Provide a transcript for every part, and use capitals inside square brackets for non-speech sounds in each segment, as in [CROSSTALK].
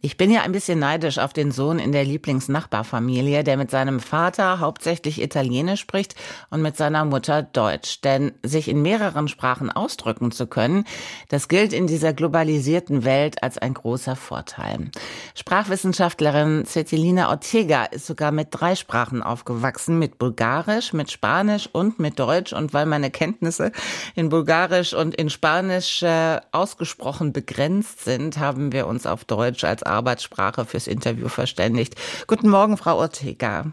ich bin ja ein bisschen neidisch auf den Sohn in der Lieblingsnachbarfamilie, der mit seinem Vater hauptsächlich Italienisch spricht und mit seiner Mutter Deutsch. Denn sich in mehreren Sprachen ausdrücken zu können, das gilt in dieser globalisierten Welt als ein großer Vorteil. Sprachwissenschaftlerin Cetilina Ortega ist sogar mit drei Sprachen aufgewachsen, mit Bulgarisch, mit Spanisch und mit Deutsch. Und weil meine Kenntnisse in Bulgarisch und in Spanisch äh, ausgesprochen begrenzt sind, haben wir uns auf Deutsch als Arbeitssprache fürs Interview verständigt. Guten Morgen, Frau Ortega.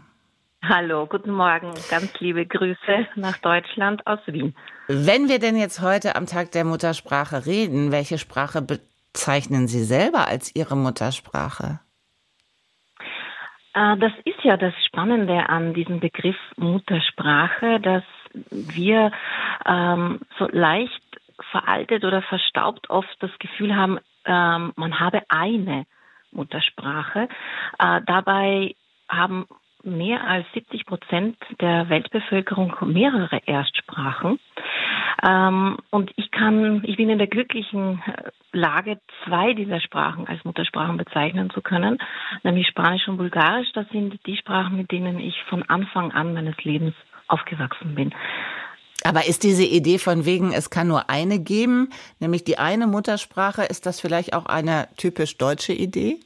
Hallo, guten Morgen. Ganz liebe Grüße nach Deutschland aus Wien. Wenn wir denn jetzt heute am Tag der Muttersprache reden, welche Sprache bezeichnen Sie selber als Ihre Muttersprache? Äh, das ist ja das Spannende an diesem Begriff Muttersprache, dass wir ähm, so leicht veraltet oder verstaubt oft das Gefühl haben, ähm, man habe eine Muttersprache. Äh, dabei haben mehr als 70 Prozent der Weltbevölkerung mehrere Erstsprachen. Ähm, und ich kann, ich bin in der glücklichen äh, Lage, zwei dieser Sprachen als Muttersprachen bezeichnen zu können, nämlich Spanisch und Bulgarisch. Das sind die Sprachen, mit denen ich von Anfang an meines Lebens aufgewachsen bin. Aber ist diese Idee von wegen, es kann nur eine geben, nämlich die eine Muttersprache, ist das vielleicht auch eine typisch deutsche Idee?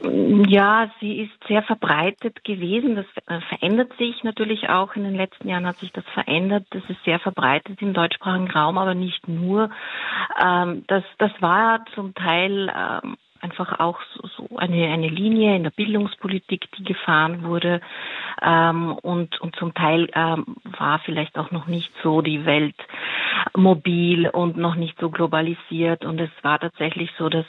Ja, sie ist sehr verbreitet gewesen. Das äh, verändert sich natürlich auch. In den letzten Jahren hat sich das verändert. Das ist sehr verbreitet im deutschsprachigen Raum, aber nicht nur. Ähm, das, das war zum Teil ähm, einfach auch so, eine, eine Linie in der Bildungspolitik, die gefahren wurde. Ähm, und, und zum Teil war vielleicht auch noch nicht so die Welt mobil und noch nicht so globalisiert. Und es war tatsächlich so, dass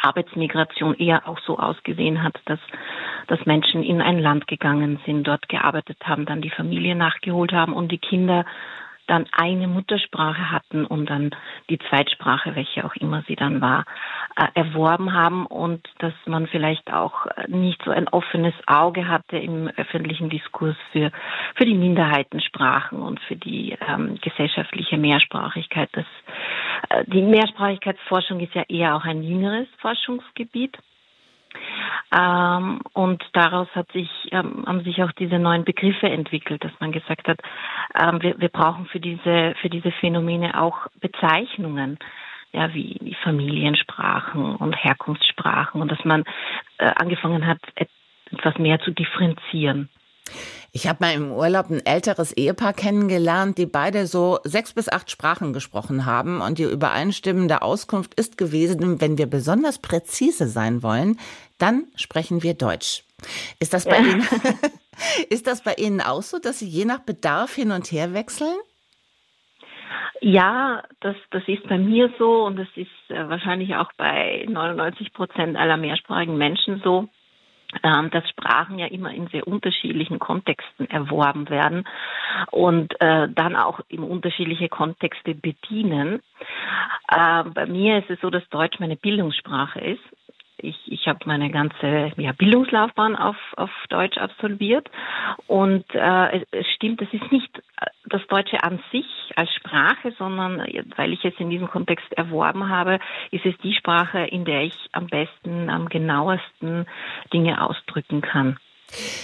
Arbeitsmigration eher auch so ausgesehen hat, dass, dass Menschen in ein Land gegangen sind, dort gearbeitet haben, dann die Familie nachgeholt haben und die Kinder dann eine Muttersprache hatten und dann die Zweitsprache, welche auch immer sie dann war, äh, erworben haben und dass man vielleicht auch nicht so ein offenes Auge hatte im öffentlichen Diskurs für, für die Minderheitensprachen und für die ähm, gesellschaftliche Mehrsprachigkeit. Das, äh, die Mehrsprachigkeitsforschung ist ja eher auch ein jüngeres Forschungsgebiet. Ähm, und daraus hat sich, ähm, haben sich auch diese neuen Begriffe entwickelt, dass man gesagt hat, ähm, wir, wir brauchen für diese, für diese Phänomene auch Bezeichnungen ja, wie, wie Familiensprachen und Herkunftssprachen und dass man äh, angefangen hat, etwas mehr zu differenzieren. Ich habe mal im Urlaub ein älteres Ehepaar kennengelernt, die beide so sechs bis acht Sprachen gesprochen haben. Und die übereinstimmende Auskunft ist gewesen, wenn wir besonders präzise sein wollen, dann sprechen wir Deutsch. Ist das bei ja. Ihnen, [LAUGHS] ist das bei Ihnen auch so, dass Sie je nach Bedarf hin und her wechseln? Ja, das, das ist bei mir so und das ist äh, wahrscheinlich auch bei 99 Prozent aller mehrsprachigen Menschen so. Ähm, dass Sprachen ja immer in sehr unterschiedlichen Kontexten erworben werden und äh, dann auch in unterschiedliche Kontexte bedienen. Äh, bei mir ist es so, dass Deutsch meine Bildungssprache ist ich, ich habe meine ganze ja, Bildungslaufbahn auf, auf Deutsch absolviert und äh, es, stimmt, es ist nicht das Deutsche an sich als Sprache, sondern weil ich es in diesem Kontext erworben habe, ist es die Sprache, in der ich am besten, am genauesten Dinge ausdrücken kann.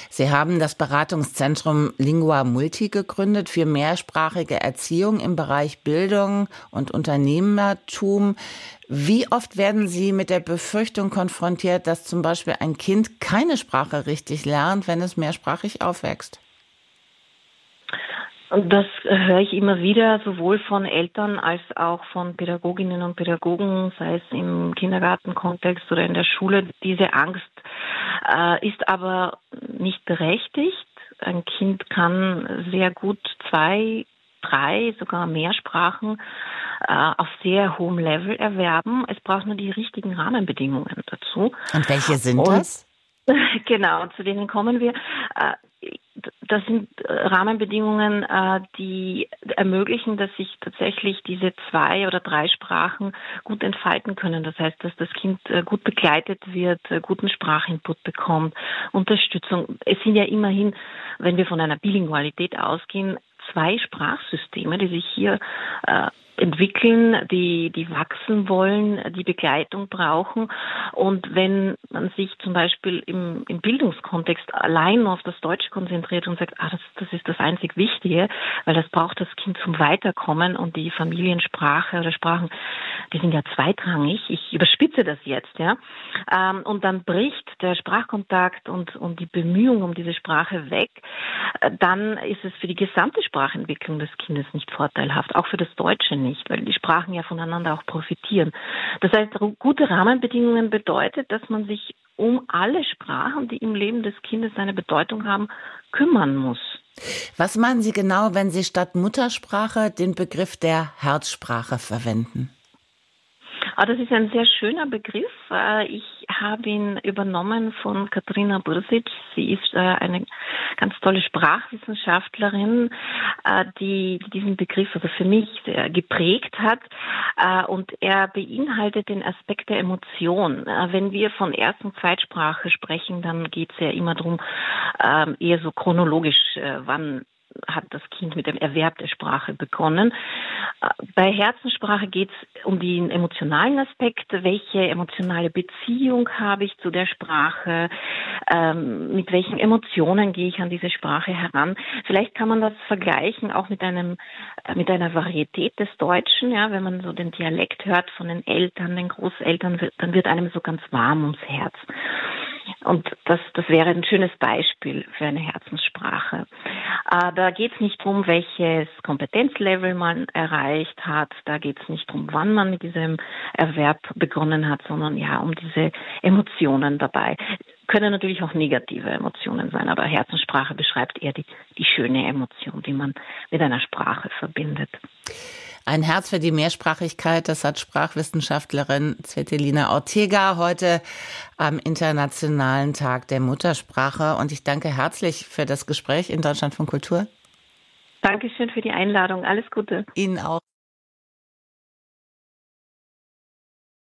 Sie haben das Beratungszentrum Lingua Multi gegründet für mehrsprachige Erziehung im Bereich Bildung und Unternehmertum. Wie oft werden Sie mit der Befürchtung konfrontiert, dass zum Beispiel ein Kind keine Sprache richtig lernt, wenn es mehrsprachig aufwächst? Und das höre ich immer wieder, sowohl von Eltern als auch von Pädagoginnen und Pädagogen, sei es im Kindergartenkontext oder in der Schule. Diese Angst äh, ist aber nicht berechtigt. Ein Kind kann sehr gut zwei, drei, sogar mehr Sprachen äh, auf sehr hohem Level erwerben. Es braucht nur die richtigen Rahmenbedingungen dazu. Und welche sind und, das? [LAUGHS] Genau, zu denen kommen wir. Das sind äh, Rahmenbedingungen, äh, die ermöglichen, dass sich tatsächlich diese zwei oder drei Sprachen gut entfalten können. Das heißt, dass das Kind äh, gut begleitet wird, guten Sprachinput bekommt, Unterstützung. Es sind ja immerhin, wenn wir von einer Bilingualität ausgehen, zwei Sprachsysteme, die sich hier entwickeln, die, die wachsen wollen, die Begleitung brauchen. Und wenn man sich zum Beispiel im, im Bildungskontext allein auf das Deutsche konzentriert und sagt, ah, das, das ist das einzig Wichtige, weil das braucht das Kind zum Weiterkommen und die Familiensprache oder Sprachen, die sind ja zweitrangig. Ich überspitze das jetzt, ja. Ähm, und dann bricht der Sprachkontakt und, und die Bemühung um diese Sprache weg, äh, dann ist es für die gesamte Sprachentwicklung des Kindes nicht vorteilhaft, auch für das Deutsche nicht nicht, weil die Sprachen ja voneinander auch profitieren. Das heißt, gute Rahmenbedingungen bedeutet, dass man sich um alle Sprachen, die im Leben des Kindes eine Bedeutung haben, kümmern muss. Was meinen Sie genau, wenn Sie statt Muttersprache den Begriff der Herzsprache verwenden? Ah, das ist ein sehr schöner Begriff. Äh, ich habe ihn übernommen von Katrina Bursic. Sie ist äh, eine ganz tolle Sprachwissenschaftlerin, äh, die diesen Begriff also für mich geprägt hat. Und er beinhaltet den Aspekt der Emotion. Wenn wir von Erst- und Zweitsprache sprechen, dann geht es ja immer darum, ähm, eher so chronologisch, wann hat das Kind mit dem Erwerb der Sprache begonnen. Bei Herzenssprache geht es um den emotionalen Aspekt. Welche emotionale Beziehung habe ich zu der Sprache? Ähm, mit welchen Emotionen gehe ich an diese Sprache heran? Vielleicht kann man das vergleichen auch mit einem äh, mit einer Varietät des Deutschen. Ja, wenn man so den Dialekt hört von den Eltern, den Großeltern, dann wird einem so ganz warm ums Herz. Und das, das wäre ein schönes Beispiel für eine Herzenssprache. Da geht es nicht darum, welches Kompetenzlevel man erreicht hat. Da geht es nicht darum, wann man mit diesem Erwerb begonnen hat, sondern ja um diese Emotionen dabei. Können natürlich auch negative Emotionen sein, aber Herzenssprache beschreibt eher die, die schöne Emotion, die man mit einer Sprache verbindet. Ein Herz für die Mehrsprachigkeit, das hat Sprachwissenschaftlerin Svetelina Ortega heute am Internationalen Tag der Muttersprache. Und ich danke herzlich für das Gespräch in Deutschland von Kultur. Dankeschön für die Einladung. Alles Gute. Ihnen auch.